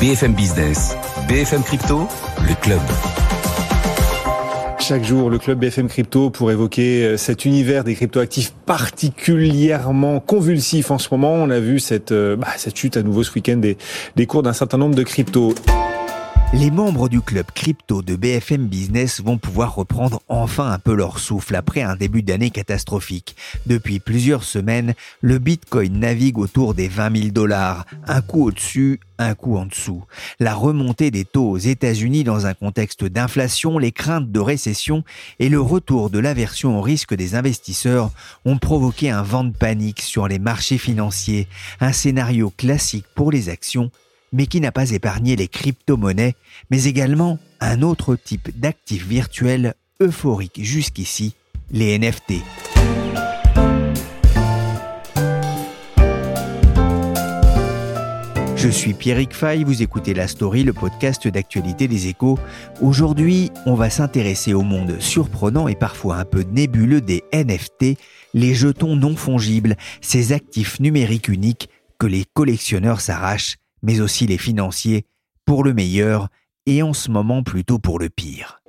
BFM Business, BFM Crypto, le club. Chaque jour, le club BFM Crypto pour évoquer euh, cet univers des cryptoactifs particulièrement convulsif en ce moment. On a vu cette, euh, bah, cette chute à nouveau ce week-end des, des cours d'un certain nombre de cryptos. Les membres du club crypto de BFM Business vont pouvoir reprendre enfin un peu leur souffle après un début d'année catastrophique. Depuis plusieurs semaines, le Bitcoin navigue autour des 20 000 dollars, un coup au-dessus, un coup en dessous. La remontée des taux aux États-Unis dans un contexte d'inflation, les craintes de récession et le retour de l'aversion au risque des investisseurs ont provoqué un vent de panique sur les marchés financiers, un scénario classique pour les actions mais qui n'a pas épargné les crypto-monnaies, mais également un autre type d'actifs virtuels euphoriques jusqu'ici, les NFT. Je suis Pierrick Fay, vous écoutez La Story, le podcast d'actualité des échos. Aujourd'hui, on va s'intéresser au monde surprenant et parfois un peu nébuleux des NFT, les jetons non fongibles, ces actifs numériques uniques que les collectionneurs s'arrachent mais aussi les financiers, pour le meilleur et en ce moment plutôt pour le pire.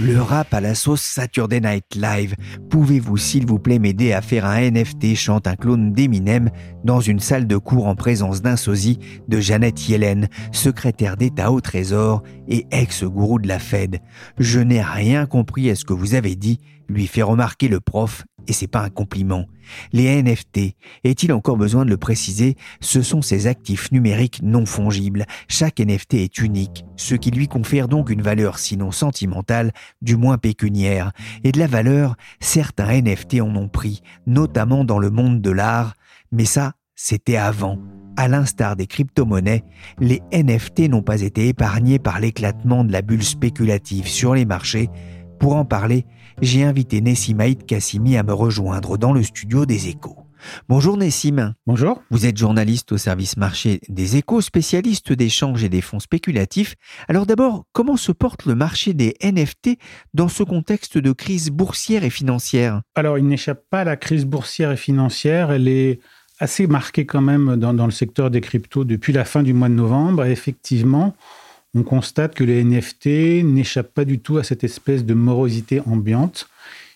Le rap à la sauce Saturday Night Live. Pouvez-vous s'il vous plaît m'aider à faire un NFT chante un clone d'Eminem dans une salle de cours en présence d'un sosie de Jeannette Yellen, secrétaire d'État au Trésor et ex-gourou de la Fed? Je n'ai rien compris à ce que vous avez dit, lui fait remarquer le prof et c'est pas un compliment. Les NFT, est-il encore besoin de le préciser, ce sont ces actifs numériques non fongibles. Chaque NFT est unique, ce qui lui confère donc une valeur sinon sentimentale, du moins pécuniaire. Et de la valeur, certains NFT en ont pris, notamment dans le monde de l'art, mais ça, c'était avant. À l'instar des crypto-monnaies, les NFT n'ont pas été épargnés par l'éclatement de la bulle spéculative sur les marchés. Pour en parler, j'ai invité Nessim Haït Kassimi à me rejoindre dans le studio des échos. Bonjour Nessim. Bonjour. Vous êtes journaliste au service marché des échos, spécialiste d'échanges et des fonds spéculatifs. Alors d'abord, comment se porte le marché des NFT dans ce contexte de crise boursière et financière? Alors il n'échappe pas à la crise boursière et financière. Elle est assez marquée quand même dans, dans le secteur des cryptos depuis la fin du mois de novembre. Et effectivement, on constate que les NFT n'échappent pas du tout à cette espèce de morosité ambiante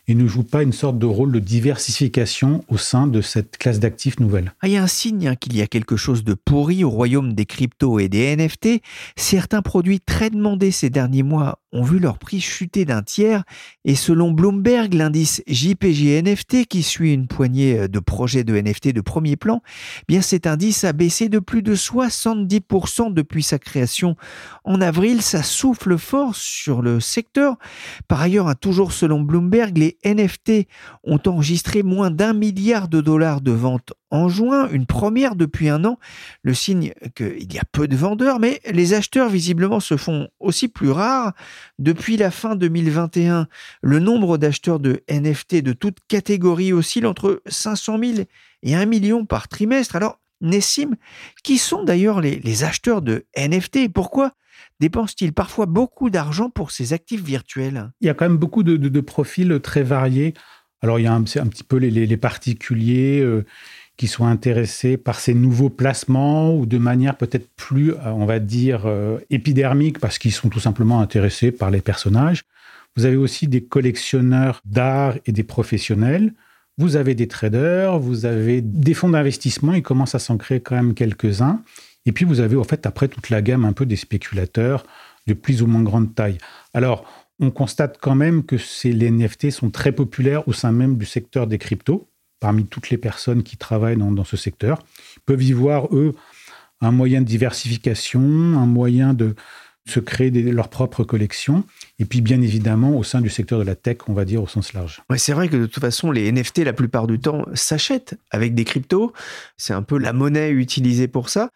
et ne jouent pas une sorte de rôle de diversification au sein de cette classe d'actifs nouvelle. Ah, il y a un signe hein, qu'il y a quelque chose de pourri au royaume des cryptos et des NFT. Certains produits très demandés ces derniers mois ont vu leur prix chuter d'un tiers et selon Bloomberg, l'indice JPG NFT qui suit une poignée de projets de NFT de premier plan, eh bien cet indice a baissé de plus de 70% depuis sa création en avril, ça souffle fort sur le secteur. Par ailleurs, hein, toujours selon Bloomberg, les NFT ont enregistré moins d'un milliard de dollars de ventes en juin, une première depuis un an, le signe qu'il y a peu de vendeurs, mais les acheteurs visiblement se font aussi plus rares. Depuis la fin 2021, le nombre d'acheteurs de NFT de toute catégorie oscille entre 500 000 et 1 million par trimestre. Alors, Nessim, qui sont d'ailleurs les, acheteurs de NFT et pourquoi dépensent-ils parfois beaucoup d'argent pour ces actifs virtuels? Il y a quand même beaucoup de, profils très variés. Alors, il y a un, petit peu les, particuliers. Euh, qui sont intéressés par ces nouveaux placements ou de manière peut-être plus, euh, on va dire, euh, épidermique parce qu'ils sont tout simplement intéressés par les personnages. Vous avez aussi des collectionneurs d'art et des professionnels. Vous avez des traders, vous avez des fonds d'investissement, il commence à s'en créer quand même quelques-uns. Et puis vous avez en fait après toute la gamme un peu des spéculateurs de plus ou moins grande taille. Alors, on constate quand même que ces, les NFT sont très populaires au sein même du secteur des cryptos parmi toutes les personnes qui travaillent dans, dans ce secteur. Ils peuvent y voir, eux, un moyen de diversification, un moyen de se créer des, leur propre collection. Et puis, bien évidemment, au sein du secteur de la tech, on va dire au sens large. Ouais, c'est vrai que de toute façon, les NFT, la plupart du temps, s'achètent avec des cryptos. C'est un peu la monnaie utilisée pour ça.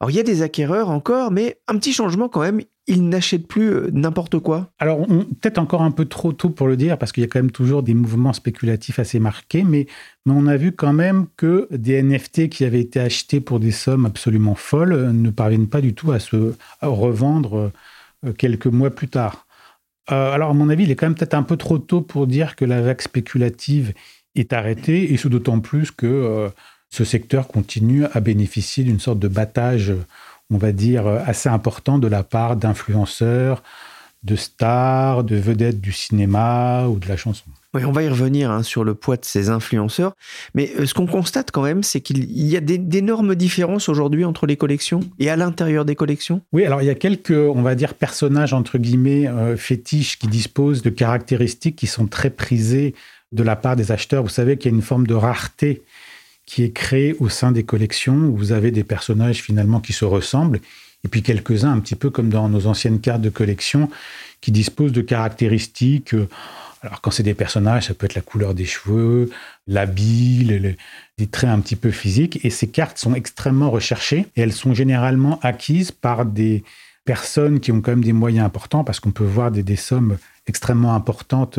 Alors, il y a des acquéreurs encore, mais un petit changement quand même. Ils n'achètent plus euh, n'importe quoi. Alors, peut-être encore un peu trop tôt pour le dire, parce qu'il y a quand même toujours des mouvements spéculatifs assez marqués, mais, on a vu quand même que des NFT qui avaient été achetés pour des sommes absolument folles euh, ne parviennent pas du tout à se revendre euh, quelques mois plus tard. Alors, à mon avis, il est quand même peut-être un peu trop tôt pour dire que la vague spéculative est arrêtée, et ce d'autant plus que ce secteur continue à bénéficier d'une sorte de battage, on va dire, assez important de la part d'influenceurs, de stars, de vedettes du cinéma ou de la chanson. Oui, on va y revenir hein, sur le poids de ces influenceurs. Mais euh, ce qu'on constate quand même, c'est qu'il y a d'énormes différences aujourd'hui entre les collections et à l'intérieur des collections. Oui, alors il y a quelques, on va dire, personnages, entre guillemets, euh, fétiches qui disposent de caractéristiques qui sont très prisées de la part des acheteurs. Vous savez qu'il y a une forme de rareté qui est créée au sein des collections, où vous avez des personnages finalement qui se ressemblent, et puis quelques-uns, un petit peu comme dans nos anciennes cartes de collection, qui disposent de caractéristiques... Euh, alors quand c'est des personnages, ça peut être la couleur des cheveux, l'habit, le, des traits un petit peu physiques. Et ces cartes sont extrêmement recherchées et elles sont généralement acquises par des personnes qui ont quand même des moyens importants parce qu'on peut voir des, des sommes extrêmement importantes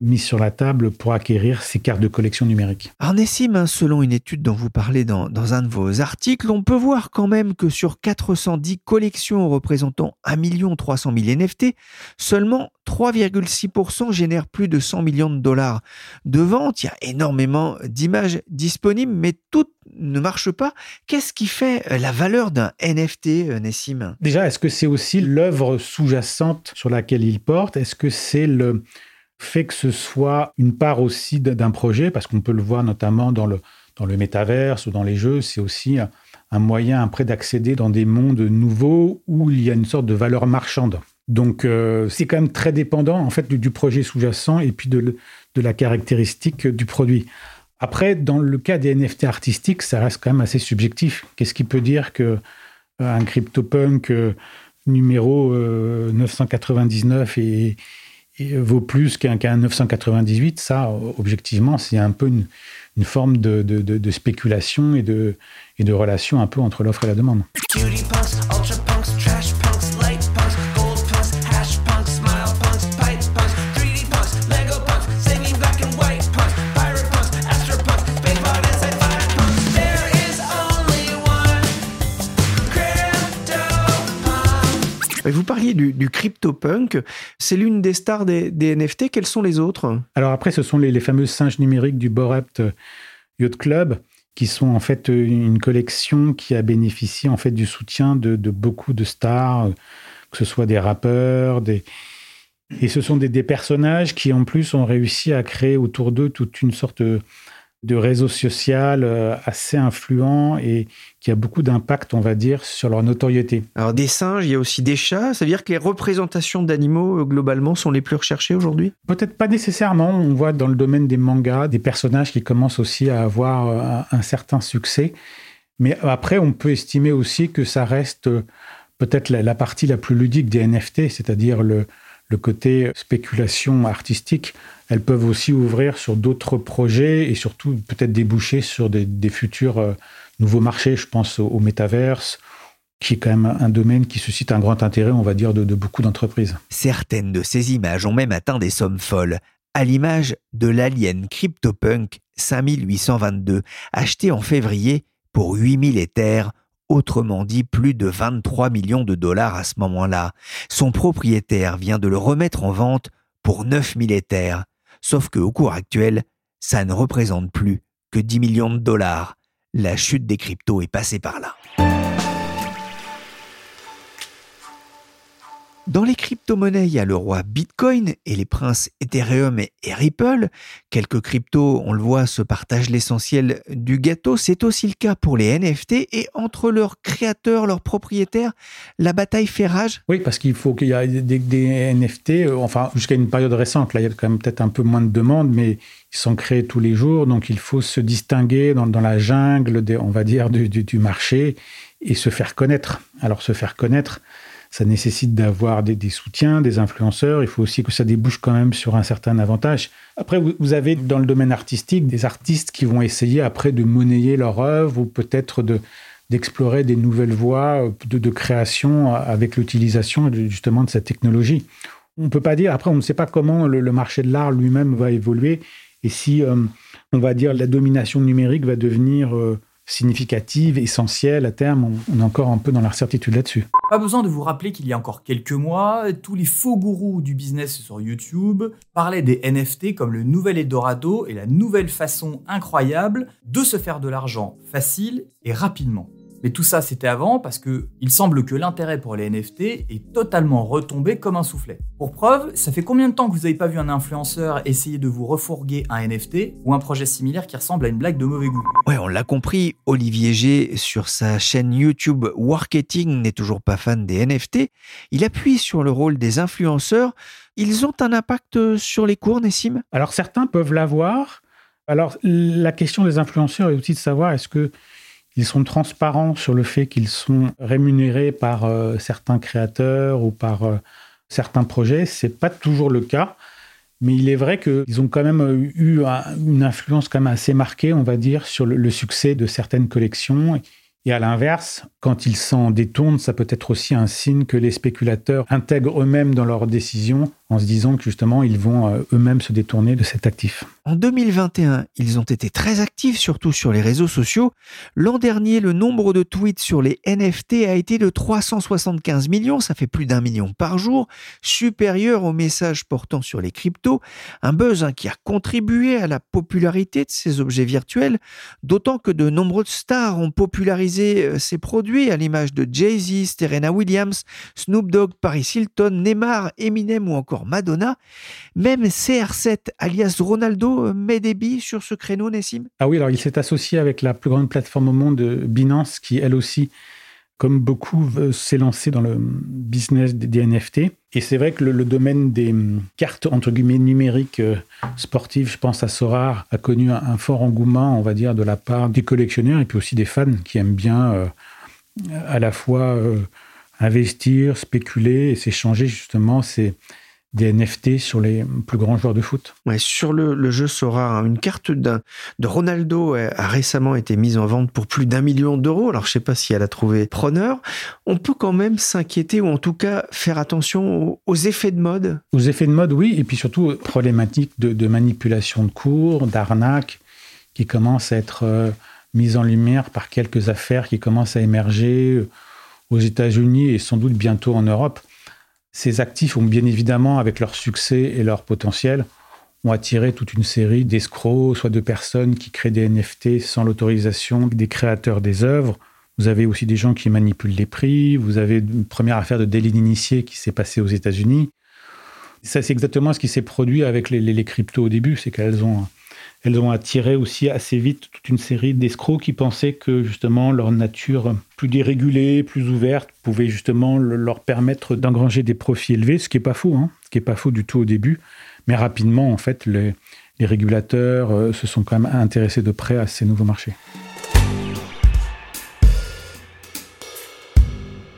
mis sur la table pour acquérir ces cartes de collection numérique. Arnessim, hein, selon une étude dont vous parlez dans, dans, un de vos articles, on peut voir quand même que sur 410 collections représentant 1 300 000 NFT, seulement 3,6% génèrent plus de 100 millions de dollars de vente. Il y a énormément d'images disponibles, mais toutes ne marchent pas. Qu'est-ce qui fait la valeur d'un NFT, euh, Nessim Déjà, est-ce que c'est aussi l'œuvre sous-jacente sur laquelle il porte? Est-ce que c'est le fait que ce soit une part aussi d'un projet, parce qu'on peut le voir notamment dans le, dans métaverse ou dans les jeux, c'est aussi un moyen après d'accéder dans des mondes nouveaux où il y a une sorte de valeur marchande. Donc euh, c'est quand même très dépendant en fait du, projet sous-jacent et puis de, de, la caractéristique du produit. Après, dans le cas des NFT artistiques, ça reste quand même assez subjectif. Qu'est-ce qui peut dire que euh, un CryptoPunk euh, numéro 999 et vaut plus qu'un 998, ça, objectivement, c'est un peu une, forme de, spéculation et de relation un peu entre l'offre et la demande. Vous parliez du, du CryptoPunk, c'est l'une des stars des, NFT. Quels sont les autres Alors après, ce sont les, fameux singes numériques du Borept Yacht Club qui sont en fait une collection qui a bénéficié en fait du soutien de, beaucoup de stars, que ce soit des rappeurs, des, et ce sont des, des, personnages qui, en plus, ont réussi à créer autour d'eux toute une sorte de, réseau social euh, assez influent et qui a beaucoup d'impact, on va dire, sur leur notoriété. Alors des singes, il y a aussi des chats, ça veut dire que les représentations d'animaux, euh, globalement, sont les plus recherchées aujourd'hui? Peut-être pas nécessairement, on voit dans le domaine des mangas des personnages qui commencent aussi à avoir euh, un, un certain succès, mais après, on peut estimer aussi que ça reste peut-être la, la partie la plus ludique des NFT, c'est-à-dire le, le côté spéculation artistique, elles peuvent aussi ouvrir sur d'autres projets et surtout peut-être déboucher sur des, futurs euh, nouveaux marchés. Je pense au, au métaverse, qui est quand même un domaine qui suscite un grand intérêt, on va dire, de, de beaucoup d'entreprises. Certaines de ces images ont même atteint des sommes folles, à l'image de l'alien CryptoPunk 5822, acheté en février pour 8000 Ethers autrement dit plus de 23 millions de dollars à ce moment-là. Son propriétaire vient de le remettre en vente pour 9000 Ethers, sauf que au cours actuel, ça ne représente plus que 10 millions de dollars. La chute des cryptos est passée par là. Dans les crypto-monnaies, il y a le roi Bitcoin et les princes Ethereum et Ripple. Quelques cryptos, on le voit, se partagent l'essentiel du gâteau. C'est aussi le cas pour les NFT et entre leurs créateurs, leurs propriétaires, la bataille fait rage. Oui, parce qu'il faut qu'il y ait des, NFT, euh, enfin jusqu'à une période récente, là il y a quand même peut-être un peu moins de demandes, mais ils sont créés tous les jours, donc il faut se distinguer dans, la jungle, on va dire, du marché et se faire connaître. Alors se faire connaître, ça nécessite d'avoir des, soutiens, des influenceurs. Il faut aussi que ça débouche quand même sur un certain avantage. Après, vous, avez dans le domaine artistique des artistes qui vont essayer après de monnayer leur œuvre ou peut-être de d'explorer des nouvelles voies de, création avec l'utilisation justement de cette technologie. On ne peut pas dire, après on ne sait pas comment le, marché de l'art lui-même va évoluer et si, euh, on va dire, la domination numérique va devenir euh, significative, essentielle à terme. On est encore un peu dans l'incertitude là-dessus. Pas besoin de vous rappeler qu'il y a encore quelques mois, tous les faux gourous du business sur YouTube parlaient des NFT comme le nouvel Eldorado et la nouvelle façon incroyable de se faire de l'argent facile et rapidement. Mais tout ça, c'était avant parce que il semble que l'intérêt pour les NFT est totalement retombé comme un soufflet. Pour preuve, ça fait combien de temps que vous n'avez pas vu un influenceur essayer de vous refourguer un NFT ou un projet similaire qui ressemble à une blague de mauvais goût? Ouais, on l'a compris, Olivier G sur sa chaîne YouTube Marketing n'est toujours pas fan des NFT. Il appuie sur le rôle des influenceurs. Ils ont un impact sur les cours, Nessim? Alors certains peuvent l'avoir. Alors la question des influenceurs est aussi de savoir est-ce que ils sont transparents sur le fait qu'ils sont rémunérés par euh, certains créateurs ou par euh, certains projets. C'est pas toujours le cas. Mais il est vrai qu'ils ont quand même eu une influence quand même assez marquée, on va dire, sur le succès de certaines collections. Et à l'inverse, quand ils s'en détournent, ça peut être aussi un signe que les spéculateurs intègrent eux-mêmes dans leurs décisions en se disant que justement, ils vont euh, eux-mêmes se détourner de cet actif. En 2021, ils ont été très actifs, surtout sur les réseaux sociaux. L'an dernier, le nombre de tweets sur les NFT a été de 375 millions, ça fait plus d'un million par jour, supérieur aux messages portant sur les cryptos, un buzz hein, qui a contribué à la popularité de ces objets virtuels, d'autant que de nombreuses stars ont popularisé euh, ces produits, à l'image de Jay-Z, Serena Williams, Snoop Dogg, Paris Hilton, Neymar, Eminem ou encore Madonna. Même CR7, alias Ronaldo, met des billes sur ce créneau, Nessim Ah oui, alors il s'est associé avec la plus grande plateforme au monde, Binance, qui elle aussi, comme beaucoup, s'est lancée dans le business des NFT. Et c'est vrai que le, domaine des cartes, entre guillemets, numériques euh, sportives, je pense à Sorar, a connu un, fort engouement, on va dire, de la part des collectionneurs et puis aussi des fans qui aiment bien euh, à la fois euh, investir, spéculer et s'échanger justement des NFT sur les plus grands joueurs de foot. Ouais, sur le, jeu Sora, hein, une carte de Ronaldo a récemment été mise en vente pour plus d'un million d'euros. Alors je ne sais pas si elle a trouvé preneur. On peut quand même s'inquiéter ou en tout cas faire attention aux, effets de mode. Aux effets de mode, oui, et puis surtout problématiques de, manipulation de cours, d'arnaque, qui commencent à être euh, mises en lumière par quelques affaires qui commencent à émerger euh, aux États-Unis et sans doute bientôt en Europe. Ces actifs ont bien évidemment, avec leur succès et leur potentiel, ont attiré toute une série d'escrocs, soit de personnes qui créent des NFT sans l'autorisation des créateurs des œuvres. Vous avez aussi des gens qui manipulent les prix. Vous avez une première affaire de délit d'initié qui s'est passée aux États-Unis. Ça, c'est exactement ce qui s'est produit avec les, les cryptos au début, c'est qu'elles ont elles ont attiré aussi assez vite toute une série d'escrocs qui pensaient que justement leur nature plus dérégulée, plus ouverte, pouvait justement leur permettre d'engranger des profits élevés, ce qui n'est pas faux, hein, ce qui n'est pas faux du tout au début. Mais rapidement, en fait, les, régulateurs euh, se sont quand même intéressés de près à ces nouveaux marchés.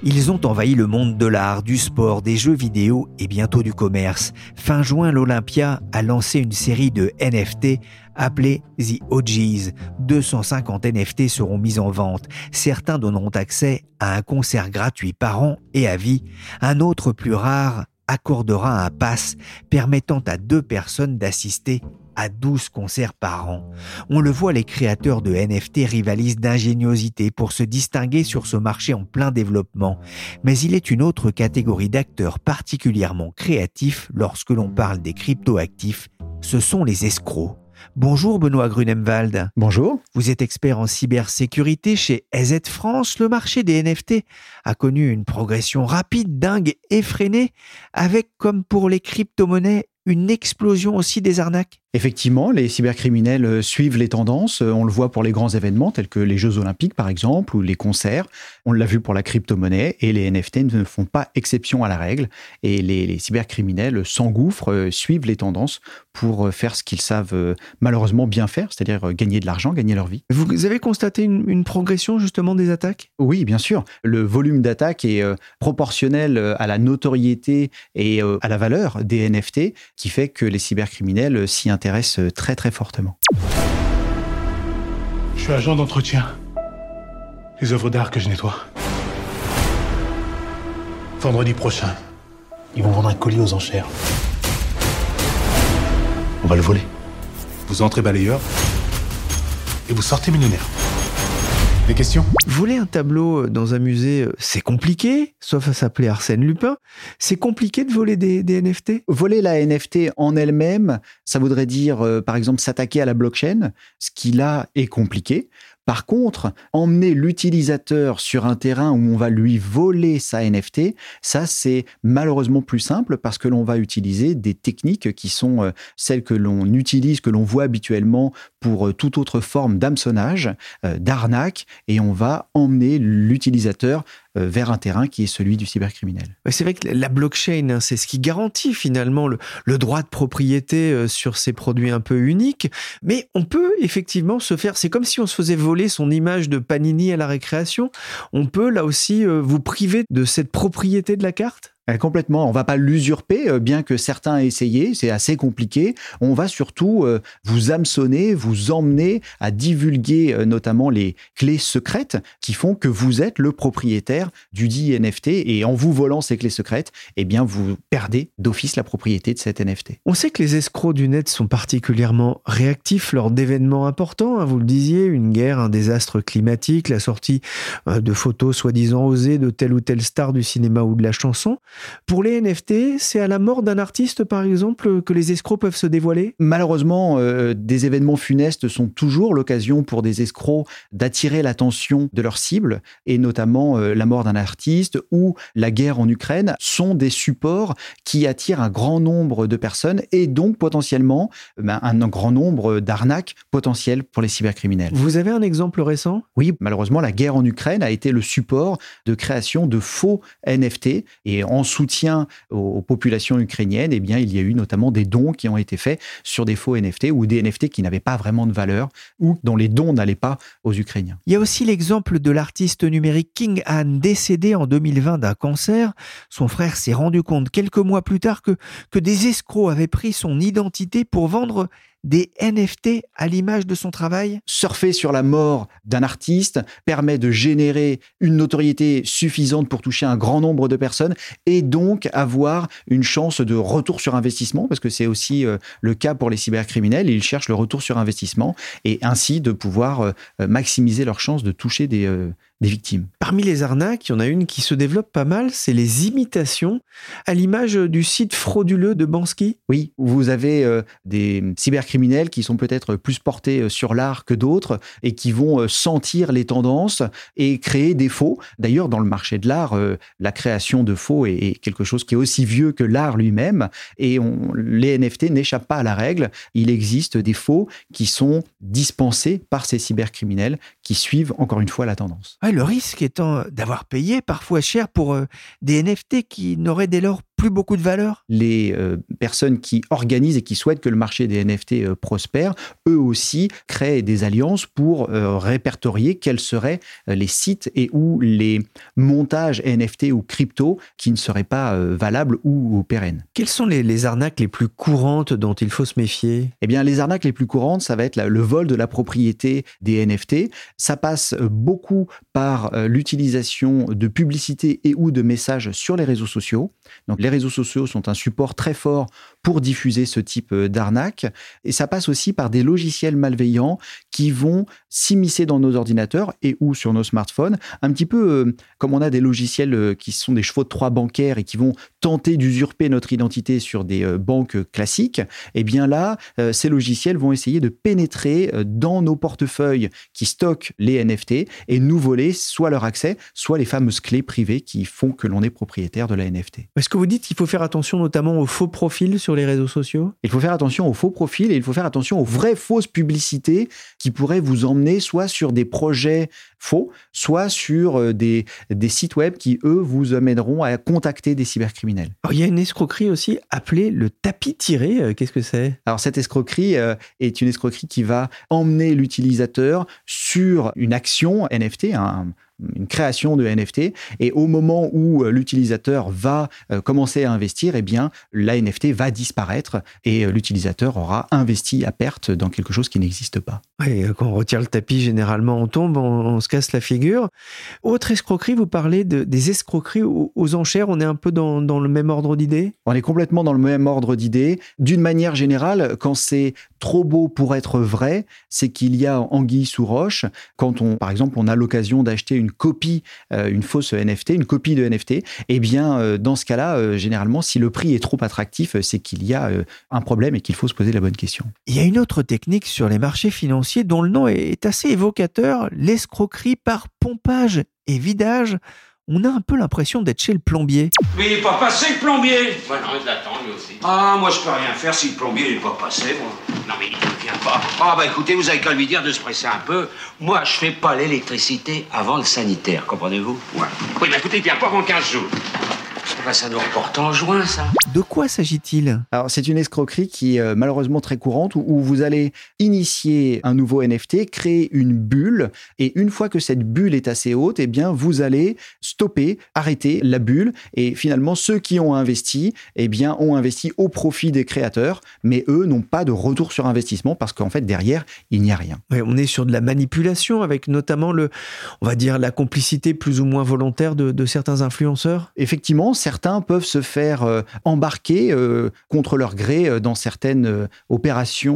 Ils ont envahi le monde de l'art, du sport, des jeux vidéo et bientôt du commerce. Fin juin, l'Olympia a lancé une série de NFT appelée The OGs. 250 NFT seront mis en vente. Certains donneront accès à un concert gratuit par an et à vie. Un autre plus rare accordera un pass permettant à deux personnes d'assister à 12 concerts par an. On le voit, les créateurs de NFT rivalisent d'ingéniosité pour se distinguer sur ce marché en plein développement. Mais il est une autre catégorie d'acteurs particulièrement créatifs lorsque l'on parle des cryptoactifs, ce sont les escrocs. Bonjour Benoît Grunemwald. Bonjour. Vous êtes expert en cybersécurité chez EZ France. Le marché des NFT a connu une progression rapide, dingue, effrénée, avec comme pour les crypto-monnaies une explosion aussi des arnaques Effectivement, les cybercriminels euh, suivent les tendances. Euh, on le voit pour les grands événements tels que les Jeux Olympiques, par exemple, ou les concerts. On l'a vu pour la crypto-monnaie et les NFT ne font pas exception à la règle. Et les, cybercriminels s'engouffrent, euh, suivent les tendances pour faire ce qu'ils savent malheureusement bien faire, c'est-à-dire gagner de l'argent, gagner leur vie. Vous avez constaté une, progression justement des attaques? Oui, bien sûr. Le volume d'attaques est proportionnel à la notoriété et à la valeur des NFT, qui fait que les cybercriminels s'y intéressent intéresse euh, très très fortement. Je suis agent d'entretien. Les œuvres d'art que je nettoie. Vendredi prochain, ils vont vendre un colis aux enchères. On va le voler. Vous entrez balayeur et vous sortez millionnaire. Des questions? Voler un tableau euh, dans un musée, euh, c'est compliqué, sauf à s'appeler Arsène Lupin. C'est compliqué de voler des, NFT Voler la NFT en elle-même, ça voudrait dire, euh, par exemple, s'attaquer à la blockchain, ce qui là est compliqué. Par contre, emmener l'utilisateur sur un terrain où on va lui voler sa NFT, ça c'est malheureusement plus simple parce que l'on va utiliser des techniques qui sont euh, celles que l'on utilise, que l'on voit habituellement pour euh, toute autre forme d'hameçonnage, euh, d'arnaque, et on va emmener l'utilisateur vers un terrain qui est celui du cybercriminel. C'est vrai que la blockchain, hein, c'est ce qui garantit finalement le, droit de propriété euh, sur ces produits un peu uniques, mais on peut effectivement se faire, c'est comme si on se faisait voler son image de Panini à la récréation, on peut là aussi euh, vous priver de cette propriété de la carte? euh, complètement. On va pas l'usurper, euh, bien que certains aient essayé. C'est assez compliqué. On va surtout euh, vous hameçonner, vous emmener à divulguer notamment les clés secrètes qui font que vous êtes le propriétaire du dit NFT. Et en vous volant ces clés secrètes, eh bien, vous perdez d'office la propriété de cet NFT. On sait que les escrocs du net sont particulièrement réactifs lors d'événements importants. Hein, vous le disiez, une guerre, un désastre climatique, la sortie de photos soi-disant osées de telle ou telle star du cinéma ou de la chanson. Pour les NFT, c'est à la mort d'un artiste, par exemple, que les escrocs peuvent se dévoiler? Malheureusement, euh, des événements funestes sont toujours l'occasion pour des escrocs d'attirer l'attention de leur cible, et notamment euh, la mort d'un artiste ou la guerre en Ukraine sont des supports qui attirent un grand nombre de personnes et donc potentiellement ben, un grand nombre d'arnaques potentielles pour les cybercriminels. Vous avez un exemple récent? Oui, malheureusement, la guerre en Ukraine a été le support de création de faux NFT et en soutien aux, populations ukrainiennes, eh bien, il y a eu notamment des dons qui ont été faits sur des faux NFT ou des NFT qui n'avaient pas vraiment de valeur ou dont les dons n'allaient pas aux Ukrainiens. Il y a aussi l'exemple de l'artiste numérique King Han, décédé en 2020 d'un cancer. Son frère s'est rendu compte quelques mois plus tard que, que des escrocs avaient pris son identité pour vendre des NFT à l'image de son travail? Surfer sur la mort d'un artiste permet de générer une notoriété suffisante pour toucher un grand nombre de personnes et donc avoir une chance de retour sur investissement, parce que c'est aussi euh, le cas pour les cybercriminels, ils cherchent le retour sur investissement et ainsi de pouvoir euh, maximiser leur chance de toucher des, euh, des victimes. Parmi les arnaques, il y en a une qui se développe pas mal, c'est les imitations, à l'image du site frauduleux de Bansky. Oui, vous avez euh, des cybercriminels qui sont peut-être plus portés euh, sur l'art que d'autres et qui vont euh, sentir les tendances et créer des faux. D'ailleurs, dans le marché de l'art, la création de faux est, quelque chose qui est aussi vieux que l'art lui-même et on, les NFT n'échappent pas à la règle. Il existe des faux qui sont dispensés par ces cybercriminels qui suivent encore une fois la tendance. Le risque étant d'avoir payé parfois cher pour euh, des NFT qui n'auraient dès lors plus beaucoup de valeur Les euh, personnes qui organisent et qui souhaitent que le marché des NFT euh, prospère, eux aussi créent des alliances pour euh, répertorier quels seraient les sites et où les montages NFT ou crypto qui ne seraient pas valables ou, pérennes. Quelles sont les, arnaques les plus courantes dont il faut se méfier? Eh bien, les arnaques les plus courantes, ça va être le vol de la propriété des NFT. Ça passe beaucoup par l'utilisation de publicités et ou de messages sur les réseaux sociaux. Donc, les réseaux sociaux sont un support très fort pour diffuser ce type euh, d'arnaque. Et ça passe aussi par des logiciels malveillants qui vont s'immiscer dans nos ordinateurs et ou sur nos smartphones, un petit peu euh, comme on a des logiciels euh, qui sont des chevaux de trois bancaires et qui vont tenter d'usurper notre identité sur des banques classiques. Et eh bien là, ces logiciels vont essayer de pénétrer dans nos portefeuilles qui stockent les NFT et nous voler soit leur accès, soit les fameuses clés privées qui font que l'on est propriétaire de la NFT. Est-ce que vous dites qu'il faut faire attention notamment aux faux profils sur les réseaux sociaux? Il faut faire attention aux faux profils et il faut faire attention aux vraies fausses publicités qui pourraient vous emmener soit sur des projets faux, soit sur euh, des, des sites web qui, eux, vous amèneront à contacter des cybercriminels. il y a une escroquerie aussi appelée le tapis tiré. Euh, qu'est-ce que c'est? Alors, cette escroquerie euh, est une escroquerie qui va emmener l'utilisateur sur une action NFT, un, une création de NFT. Et au moment où euh, l'utilisateur va euh, commencer à investir, eh bien, la NFT va disparaître et euh, l'utilisateur aura investi à perte dans quelque chose qui n'existe pas. Oui, quand on retire le tapis, généralement, on tombe, on, se casse la figure. Autre escroquerie, vous parlez de, des escroqueries aux, enchères. On est un peu dans, dans le même ordre d'idées? On est complètement dans le même ordre d'idées. D'une manière générale, quand c'est trop beau pour être vrai, c'est qu'il y a anguille sous roche. Quand on, par exemple, on a l'occasion d'acheter une copie, euh, une fausse NFT, une copie de NFT, eh bien, euh, dans ce cas-là, euh, généralement, si le prix est trop attractif, c'est qu'il y a un problème et qu'il faut se poser la bonne question. Il y a une autre technique sur les marchés financiers dont le nom est assez évocateur, l'escroquerie par pompage et vidage on a un peu l'impression d'être chez le plombier. Mais il n'est pas passé le plombier non, il l'attend lui aussi. Ah, moi je peux rien faire si le plombier n'est pas passé, moi. Non, mais il ne vient pas. Ah, bah écoutez, vous avez qu'à lui dire de se presser un peu. Moi, je fais pas l'électricité avant le sanitaire, comprenez-vous? Ouais. Oui, mais écoutez, il vient pas avant 15 jours. Ça nous reporte en juin, ça. De quoi s'agit-il? Alors, c'est une escroquerie qui est euh, malheureusement très courante où, vous allez initier un nouveau NFT, créer une bulle, et une fois que cette bulle est assez haute, eh bien, vous allez stopper, arrêter la bulle, et finalement, ceux qui ont investi, eh bien, ont investi au profit des créateurs, mais eux n'ont pas de retour sur investissement parce qu'en fait, derrière, il n'y a rien. on est sur de la manipulation avec notamment le, on va dire, la complicité plus ou moins volontaire de, de certains influenceurs? Effectivement, certains peuvent se faire euh, embarquer euh, contre leur gré euh, dans certaines opérations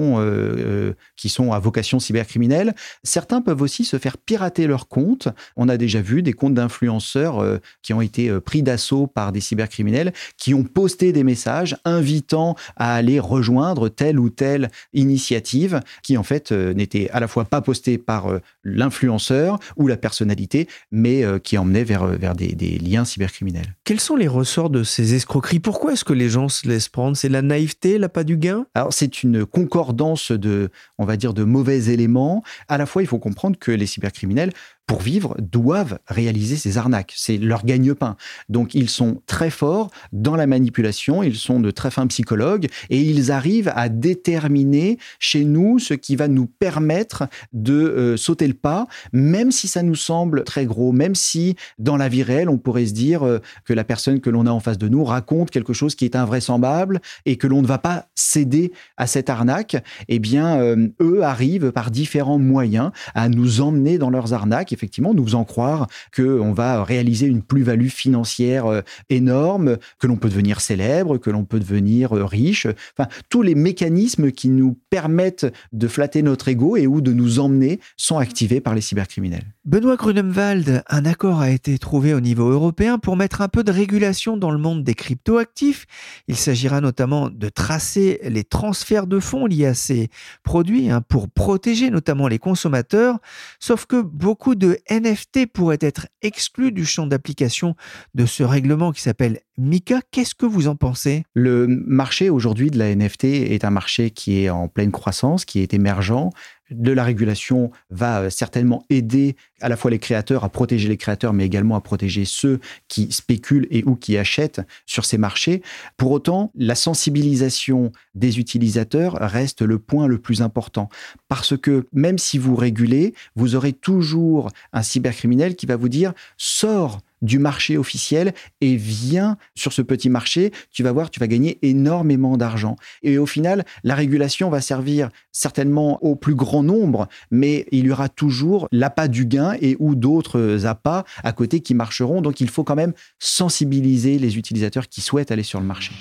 qui sont à vocation cybercriminelle. Certains peuvent aussi se faire pirater leurs comptes. On a déjà vu des comptes d'influenceurs qui ont été pris d'assaut par des cybercriminels, qui ont posté des messages invitant à aller rejoindre telle ou telle initiative, qui en fait n'était à la fois pas postée par l'influenceur ou la personnalité, mais qui emmenait vers, vers des, des liens cybercriminels. Quels sont les ressort de ces escroqueries? Pourquoi est-ce que les gens se laissent prendre? C'est la naïveté, l'appât du gain? Alors c'est une concordance de, on va dire, de mauvais éléments. À la fois, il faut comprendre que les cybercriminels pour vivre, doivent réaliser ces arnaques. C'est leur gagne-pain. Donc ils sont très forts dans la manipulation, ils sont de très fins psychologues et ils arrivent à déterminer chez nous ce qui va nous permettre de euh, sauter le pas, même si ça nous semble très gros, même si dans la vie réelle, on pourrait se dire euh, que la personne que l'on a en face de nous raconte quelque chose qui est invraisemblable et que l'on ne va pas céder à cette arnaque, eh bien, euh, eux arrivent par différents moyens à nous emmener dans leurs arnaques effectivement nous faisant croire qu'on va réaliser une plus-value financière euh, énorme, que l'on peut devenir célèbre, que l'on peut devenir euh, riche. Enfin, tous les mécanismes qui nous permettent de flatter notre ego et ou de nous emmener sont activés par les cybercriminels. Benoît Grunemwald, un accord a été trouvé au niveau européen pour mettre un peu de régulation dans le monde des cryptoactifs. Il s'agira notamment de tracer les transferts de fonds liés à ces produits hein, pour protéger notamment les consommateurs. Sauf que beaucoup de NFT pourrait être exclu du champ d'application de ce règlement qui s'appelle Mika. Qu'est-ce que vous en pensez? Le marché aujourd'hui de la NFT est un marché qui est en pleine croissance, qui est émergent de la régulation va euh, certainement aider à la fois les créateurs à protéger les créateurs, mais également à protéger ceux qui spéculent et ou qui achètent sur ces marchés. Pour autant, la sensibilisation des utilisateurs reste le point le plus important. Parce que même si vous régulez, vous aurez toujours un cybercriminel qui va vous dire sors du marché officiel et viens sur ce petit marché, tu vas voir, tu vas gagner énormément d'argent. Et au final, la régulation va servir certainement au plus grand nombre, mais il y aura toujours l'appât du gain bien et ou d'autres appâts à côté qui marcheront. Donc il faut quand même sensibiliser les utilisateurs qui souhaitent aller sur le marché.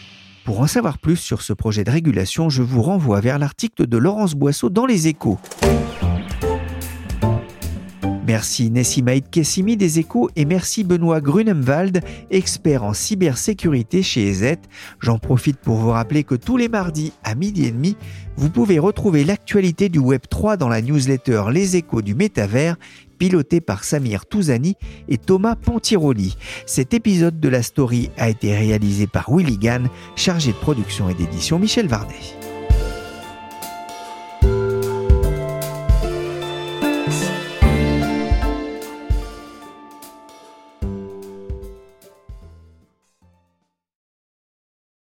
Pour en savoir plus sur ce projet de régulation, je vous renvoie vers l'article de Laurence Boisseau dans Les Échos. Merci Nessimaïd Kessimi des Échos et merci Benoît Grunemwald, expert en cybersécurité chez EZ. J'en profite pour vous rappeler que tous les mardis à midi et demi, vous pouvez retrouver l'actualité du Web 3 dans la newsletter Les Échos du Métavers, pilotée par Samir Touzani et Thomas Pontiroli. Cet épisode de la story a été réalisé par Willy Gann, chargé de production et d'édition Michel Varnet.